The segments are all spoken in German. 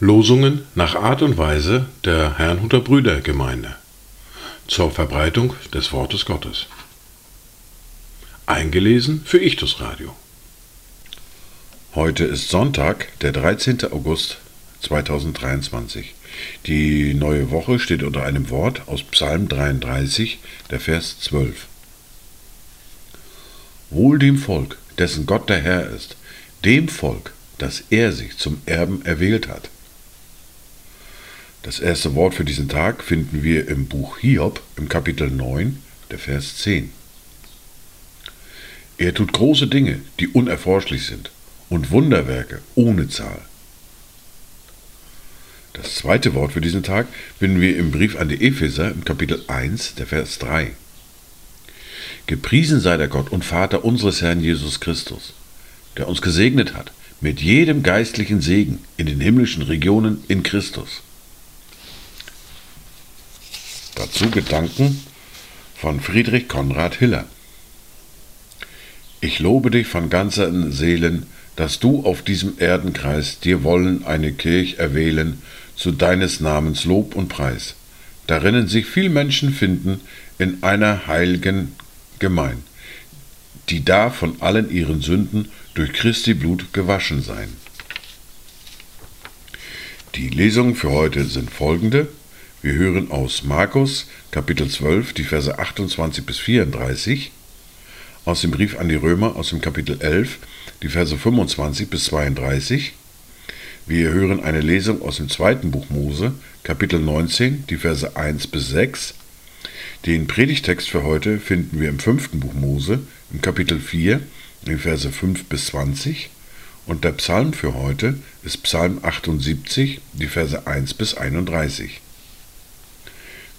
Losungen nach Art und Weise der Herrnhuter Brüdergemeinde zur Verbreitung des Wortes Gottes. Eingelesen für Ichtus Radio. Heute ist Sonntag, der 13. August 2023. Die neue Woche steht unter einem Wort aus Psalm 33, der Vers 12. Wohl dem Volk, dessen Gott der Herr ist, dem Volk, das er sich zum Erben erwählt hat. Das erste Wort für diesen Tag finden wir im Buch Hiob im Kapitel 9, der Vers 10. Er tut große Dinge, die unerforschlich sind, und Wunderwerke ohne Zahl. Das zweite Wort für diesen Tag finden wir im Brief an die Epheser im Kapitel 1, der Vers 3. Gepriesen sei der Gott und Vater unseres Herrn Jesus Christus, der uns gesegnet hat mit jedem geistlichen Segen in den himmlischen Regionen in Christus Dazu Gedanken von Friedrich Konrad Hiller. Ich lobe dich von ganzer Seelen, dass du auf diesem Erdenkreis dir wollen eine Kirch erwählen zu deines Namens Lob und Preis, darinnen sich viel Menschen finden in einer heiligen Gemein, die da von allen ihren Sünden durch Christi Blut gewaschen seien. Die Lesungen für heute sind folgende. Wir hören aus Markus Kapitel 12 die Verse 28 bis 34, aus dem Brief an die Römer aus dem Kapitel 11 die Verse 25 bis 32. Wir hören eine Lesung aus dem zweiten Buch Mose Kapitel 19 die Verse 1 bis 6. Den Predigtext für heute finden wir im fünften Buch Mose im Kapitel 4 die Verse 5 bis 20. Und der Psalm für heute ist Psalm 78, die Verse 1 bis 31.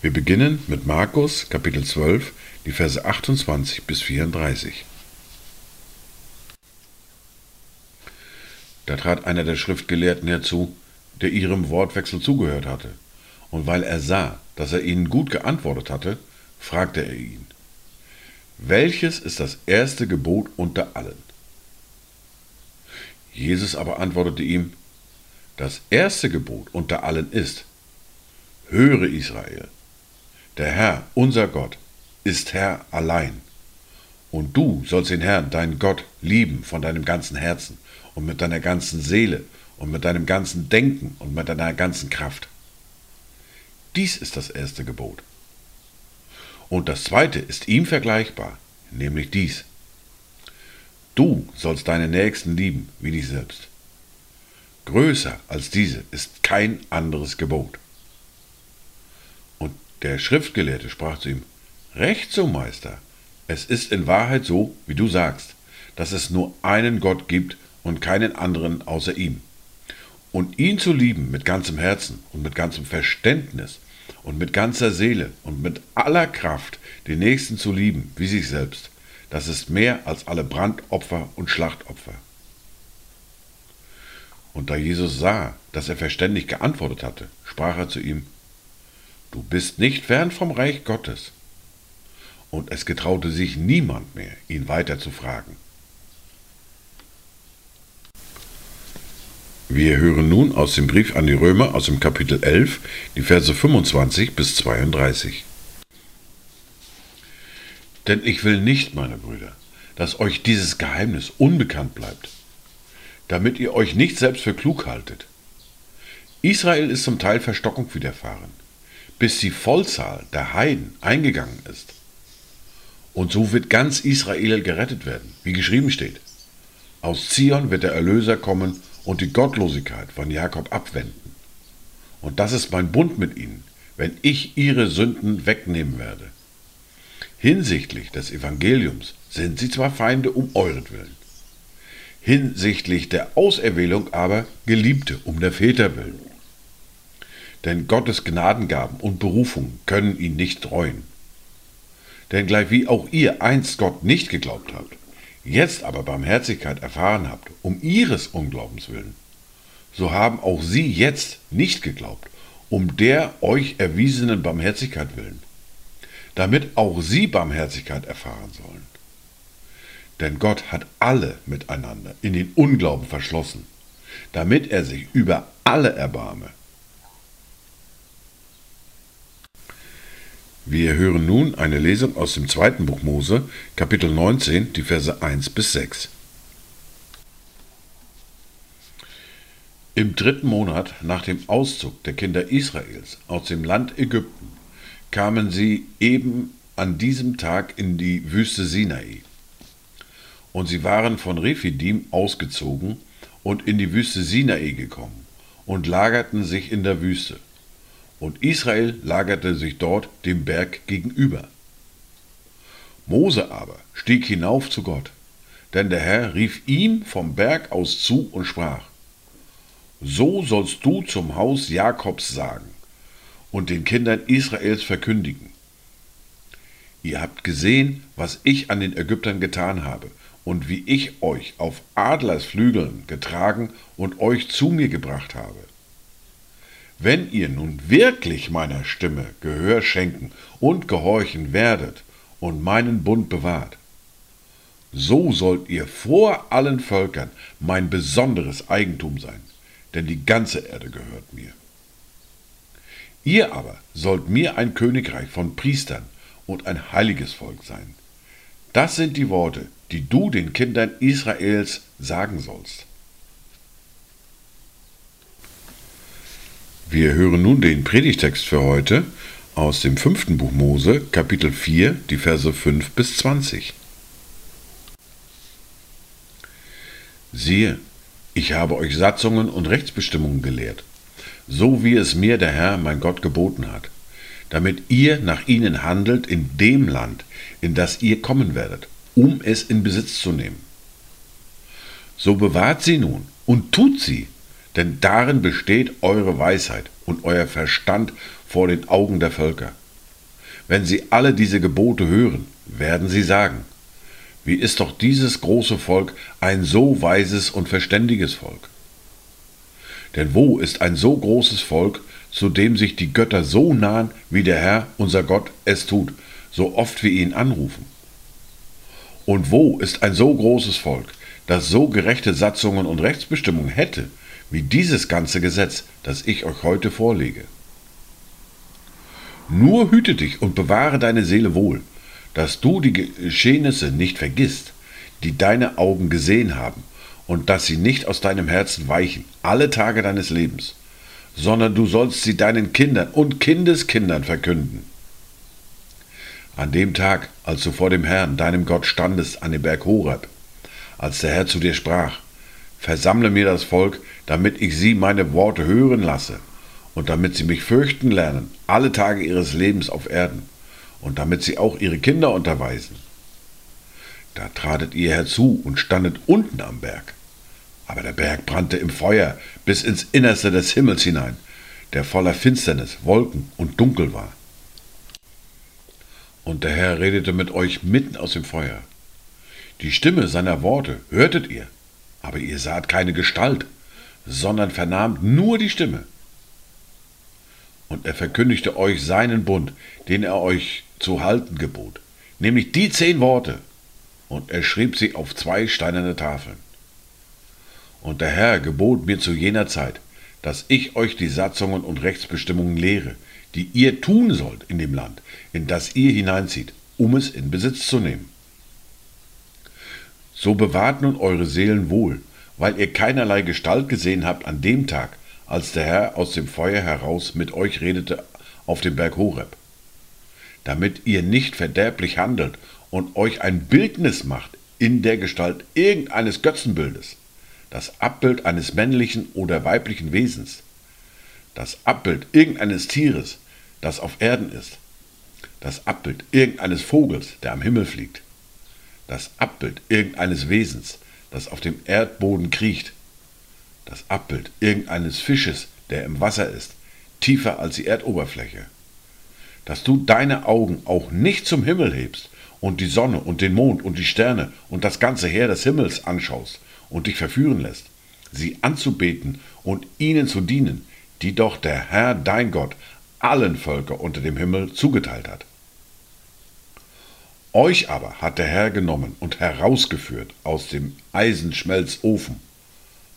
Wir beginnen mit Markus Kapitel 12, die Verse 28 bis 34. Da trat einer der Schriftgelehrten herzu, der ihrem Wortwechsel zugehört hatte, und weil er sah, dass er ihnen gut geantwortet hatte, fragte er ihn, welches ist das erste Gebot unter allen? Jesus aber antwortete ihm, das erste Gebot unter allen ist, höre Israel, der Herr, unser Gott, ist Herr allein. Und du sollst den Herrn, deinen Gott, lieben von deinem ganzen Herzen und mit deiner ganzen Seele und mit deinem ganzen Denken und mit deiner ganzen Kraft. Dies ist das erste Gebot. Und das zweite ist ihm vergleichbar, nämlich dies. Du sollst deine Nächsten lieben wie dich selbst. Größer als diese ist kein anderes Gebot. Der Schriftgelehrte sprach zu ihm, Recht so, Meister, es ist in Wahrheit so, wie du sagst, dass es nur einen Gott gibt und keinen anderen außer ihm. Und ihn zu lieben mit ganzem Herzen und mit ganzem Verständnis und mit ganzer Seele und mit aller Kraft, den Nächsten zu lieben wie sich selbst, das ist mehr als alle Brandopfer und Schlachtopfer. Und da Jesus sah, dass er verständig geantwortet hatte, sprach er zu ihm, Du bist nicht fern vom Reich Gottes. Und es getraute sich niemand mehr, ihn weiter zu fragen. Wir hören nun aus dem Brief an die Römer aus dem Kapitel 11 die Verse 25 bis 32. Denn ich will nicht, meine Brüder, dass euch dieses Geheimnis unbekannt bleibt, damit ihr euch nicht selbst für klug haltet. Israel ist zum Teil Verstockung widerfahren bis die Vollzahl der Heiden eingegangen ist. Und so wird ganz Israel gerettet werden, wie geschrieben steht. Aus Zion wird der Erlöser kommen und die Gottlosigkeit von Jakob abwenden. Und das ist mein Bund mit ihnen, wenn ich ihre Sünden wegnehmen werde. Hinsichtlich des Evangeliums sind sie zwar Feinde um euretwillen, hinsichtlich der Auserwählung aber Geliebte um der Väter willen denn Gottes Gnadengaben und Berufung können ihn nicht treuen. Denn gleich wie auch ihr einst Gott nicht geglaubt habt, jetzt aber Barmherzigkeit erfahren habt, um ihres Unglaubens willen, so haben auch sie jetzt nicht geglaubt, um der euch erwiesenen Barmherzigkeit willen, damit auch sie Barmherzigkeit erfahren sollen. Denn Gott hat alle miteinander in den Unglauben verschlossen, damit er sich über alle erbarme. Wir hören nun eine Lesung aus dem zweiten Buch Mose, Kapitel 19, die Verse 1 bis 6. Im dritten Monat nach dem Auszug der Kinder Israels aus dem Land Ägypten kamen sie eben an diesem Tag in die Wüste Sinai. Und sie waren von Rephidim ausgezogen und in die Wüste Sinai gekommen und lagerten sich in der Wüste. Und Israel lagerte sich dort dem Berg gegenüber. Mose aber stieg hinauf zu Gott, denn der Herr rief ihm vom Berg aus zu und sprach, So sollst du zum Haus Jakobs sagen und den Kindern Israels verkündigen. Ihr habt gesehen, was ich an den Ägyptern getan habe und wie ich euch auf Adlersflügeln getragen und euch zu mir gebracht habe. Wenn ihr nun wirklich meiner Stimme Gehör schenken und gehorchen werdet und meinen Bund bewahrt, so sollt ihr vor allen Völkern mein besonderes Eigentum sein, denn die ganze Erde gehört mir. Ihr aber sollt mir ein Königreich von Priestern und ein heiliges Volk sein. Das sind die Worte, die du den Kindern Israels sagen sollst. Wir hören nun den Predigtext für heute aus dem fünften Buch Mose, Kapitel 4, die Verse 5 bis 20. Siehe, ich habe euch Satzungen und Rechtsbestimmungen gelehrt, so wie es mir der Herr, mein Gott, geboten hat, damit ihr nach ihnen handelt in dem Land, in das ihr kommen werdet, um es in Besitz zu nehmen. So bewahrt sie nun und tut sie, denn darin besteht eure Weisheit und euer Verstand vor den Augen der Völker. Wenn sie alle diese Gebote hören, werden sie sagen, wie ist doch dieses große Volk ein so weises und verständiges Volk? Denn wo ist ein so großes Volk, zu dem sich die Götter so nahen, wie der Herr, unser Gott, es tut, so oft wir ihn anrufen? Und wo ist ein so großes Volk, das so gerechte Satzungen und Rechtsbestimmungen hätte, wie dieses ganze Gesetz, das ich euch heute vorlege. Nur hüte dich und bewahre deine Seele wohl, dass du die Geschehnisse nicht vergisst, die deine Augen gesehen haben, und dass sie nicht aus deinem Herzen weichen, alle Tage deines Lebens, sondern du sollst sie deinen Kindern und Kindeskindern verkünden. An dem Tag, als du vor dem Herrn, deinem Gott, standest an dem Berg Horeb, als der Herr zu dir sprach, Versammle mir das Volk, damit ich sie meine Worte hören lasse und damit sie mich fürchten lernen, alle Tage ihres Lebens auf Erden, und damit sie auch ihre Kinder unterweisen. Da tratet ihr herzu und standet unten am Berg. Aber der Berg brannte im Feuer bis ins Innerste des Himmels hinein, der voller Finsternis, Wolken und Dunkel war. Und der Herr redete mit euch mitten aus dem Feuer. Die Stimme seiner Worte hörtet ihr, aber ihr saht keine Gestalt, sondern vernahmt nur die Stimme. Und er verkündigte euch seinen Bund, den er euch zu halten gebot, nämlich die zehn Worte, und er schrieb sie auf zwei steinerne Tafeln. Und der Herr gebot mir zu jener Zeit, dass ich euch die Satzungen und Rechtsbestimmungen lehre, die ihr tun sollt in dem Land, in das ihr hineinzieht, um es in Besitz zu nehmen. So bewahrt nun eure Seelen wohl, weil ihr keinerlei Gestalt gesehen habt an dem Tag, als der Herr aus dem Feuer heraus mit euch redete auf dem Berg Horeb, damit ihr nicht verderblich handelt und euch ein Bildnis macht in der Gestalt irgendeines Götzenbildes, das Abbild eines männlichen oder weiblichen Wesens, das Abbild irgendeines Tieres, das auf Erden ist, das Abbild irgendeines Vogels, der am Himmel fliegt, das Abbild irgendeines Wesens, das auf dem Erdboden kriecht, das Abbild irgendeines Fisches, der im Wasser ist, tiefer als die Erdoberfläche, dass du deine Augen auch nicht zum Himmel hebst und die Sonne und den Mond und die Sterne und das ganze Heer des Himmels anschaust und dich verführen lässt, sie anzubeten und ihnen zu dienen, die doch der Herr dein Gott allen Völker unter dem Himmel zugeteilt hat. Euch aber hat der Herr genommen und herausgeführt aus dem Eisenschmelzofen,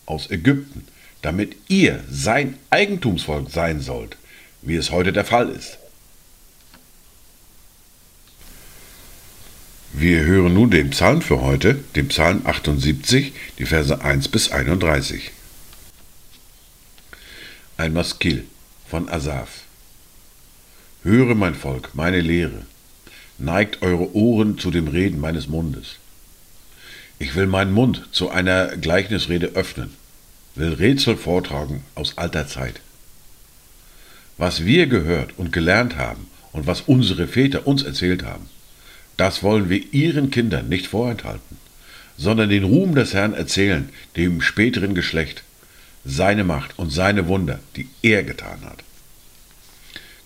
aus Ägypten, damit ihr sein Eigentumsvolk sein sollt, wie es heute der Fall ist. Wir hören nun den Psalm für heute, den Psalm 78, die Verse 1 bis 31. Ein Maskil von Asaf. Höre mein Volk, meine Lehre neigt eure Ohren zu dem Reden meines Mundes. Ich will meinen Mund zu einer Gleichnisrede öffnen, will Rätsel vortragen aus alter Zeit. Was wir gehört und gelernt haben und was unsere Väter uns erzählt haben, das wollen wir ihren Kindern nicht vorenthalten, sondern den Ruhm des Herrn erzählen, dem späteren Geschlecht, seine Macht und seine Wunder, die er getan hat.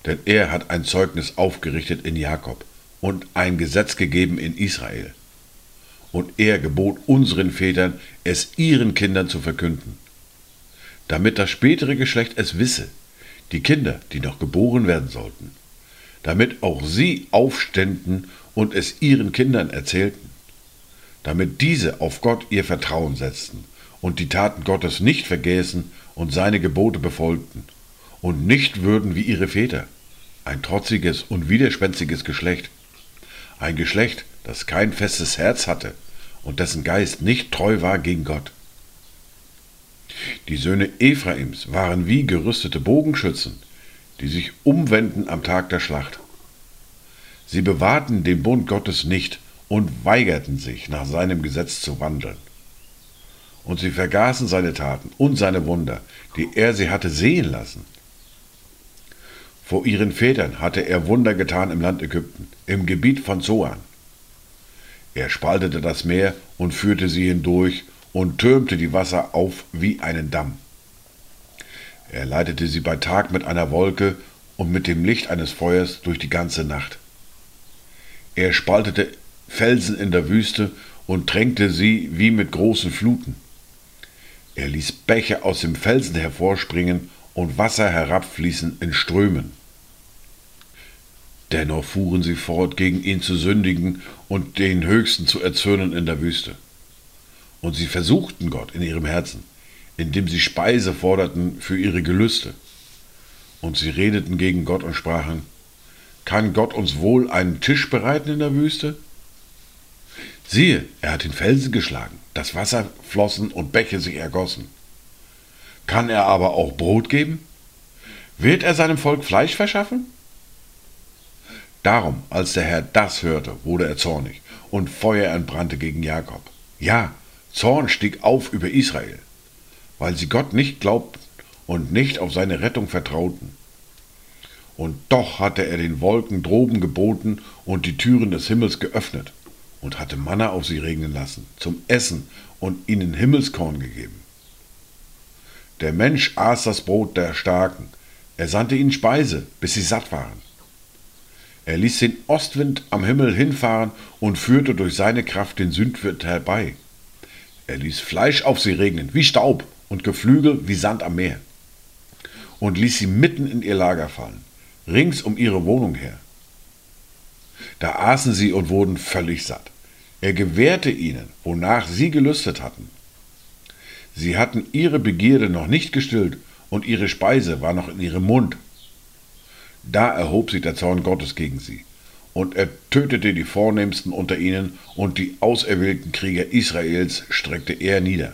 Denn er hat ein Zeugnis aufgerichtet in Jakob und ein Gesetz gegeben in Israel. Und er gebot unseren Vätern, es ihren Kindern zu verkünden, damit das spätere Geschlecht es wisse, die Kinder, die noch geboren werden sollten, damit auch sie aufständen und es ihren Kindern erzählten, damit diese auf Gott ihr Vertrauen setzten und die Taten Gottes nicht vergäßen und seine Gebote befolgten und nicht würden wie ihre Väter, ein trotziges und widerspenstiges Geschlecht, ein Geschlecht, das kein festes Herz hatte und dessen Geist nicht treu war gegen Gott. Die Söhne Ephraims waren wie gerüstete Bogenschützen, die sich umwenden am Tag der Schlacht. Sie bewahrten den Bund Gottes nicht und weigerten sich, nach seinem Gesetz zu wandeln. Und sie vergaßen seine Taten und seine Wunder, die er sie hatte sehen lassen. Vor ihren Vätern hatte er Wunder getan im Land Ägypten, im Gebiet von Zoan. Er spaltete das Meer und führte sie hindurch und türmte die Wasser auf wie einen Damm. Er leitete sie bei Tag mit einer Wolke und mit dem Licht eines Feuers durch die ganze Nacht. Er spaltete Felsen in der Wüste und tränkte sie wie mit großen Fluten. Er ließ Bäche aus dem Felsen hervorspringen und Wasser herabfließen in Strömen. Dennoch fuhren sie fort, gegen ihn zu sündigen und den Höchsten zu erzürnen in der Wüste. Und sie versuchten Gott in ihrem Herzen, indem sie Speise forderten für ihre Gelüste. Und sie redeten gegen Gott und sprachen, kann Gott uns wohl einen Tisch bereiten in der Wüste? Siehe, er hat den Felsen geschlagen, das Wasser flossen und Bäche sich ergossen. Kann er aber auch Brot geben? Wird er seinem Volk Fleisch verschaffen? Darum, als der Herr das hörte, wurde er zornig, und Feuer entbrannte gegen Jakob. Ja, Zorn stieg auf über Israel, weil sie Gott nicht glaubten und nicht auf seine Rettung vertrauten. Und doch hatte er den Wolken droben geboten und die Türen des Himmels geöffnet und hatte Manna auf sie regnen lassen, zum Essen und ihnen Himmelskorn gegeben. Der Mensch aß das Brot der Starken, er sandte ihnen Speise, bis sie satt waren. Er ließ den Ostwind am Himmel hinfahren und führte durch seine Kraft den Sündwind herbei. Er ließ Fleisch auf sie regnen, wie Staub, und Geflügel wie Sand am Meer. Und ließ sie mitten in ihr Lager fallen, rings um ihre Wohnung her. Da aßen sie und wurden völlig satt. Er gewährte ihnen, wonach sie gelüstet hatten. Sie hatten ihre Begierde noch nicht gestillt, und ihre Speise war noch in ihrem Mund. Da erhob sich der Zorn Gottes gegen sie. Und er tötete die Vornehmsten unter ihnen und die auserwählten Krieger Israels streckte er nieder.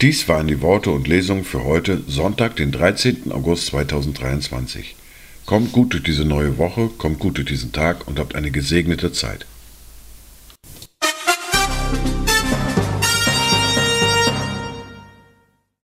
Dies waren die Worte und Lesungen für heute, Sonntag, den 13. August 2023. Kommt gut durch diese neue Woche, kommt gut durch diesen Tag und habt eine gesegnete Zeit.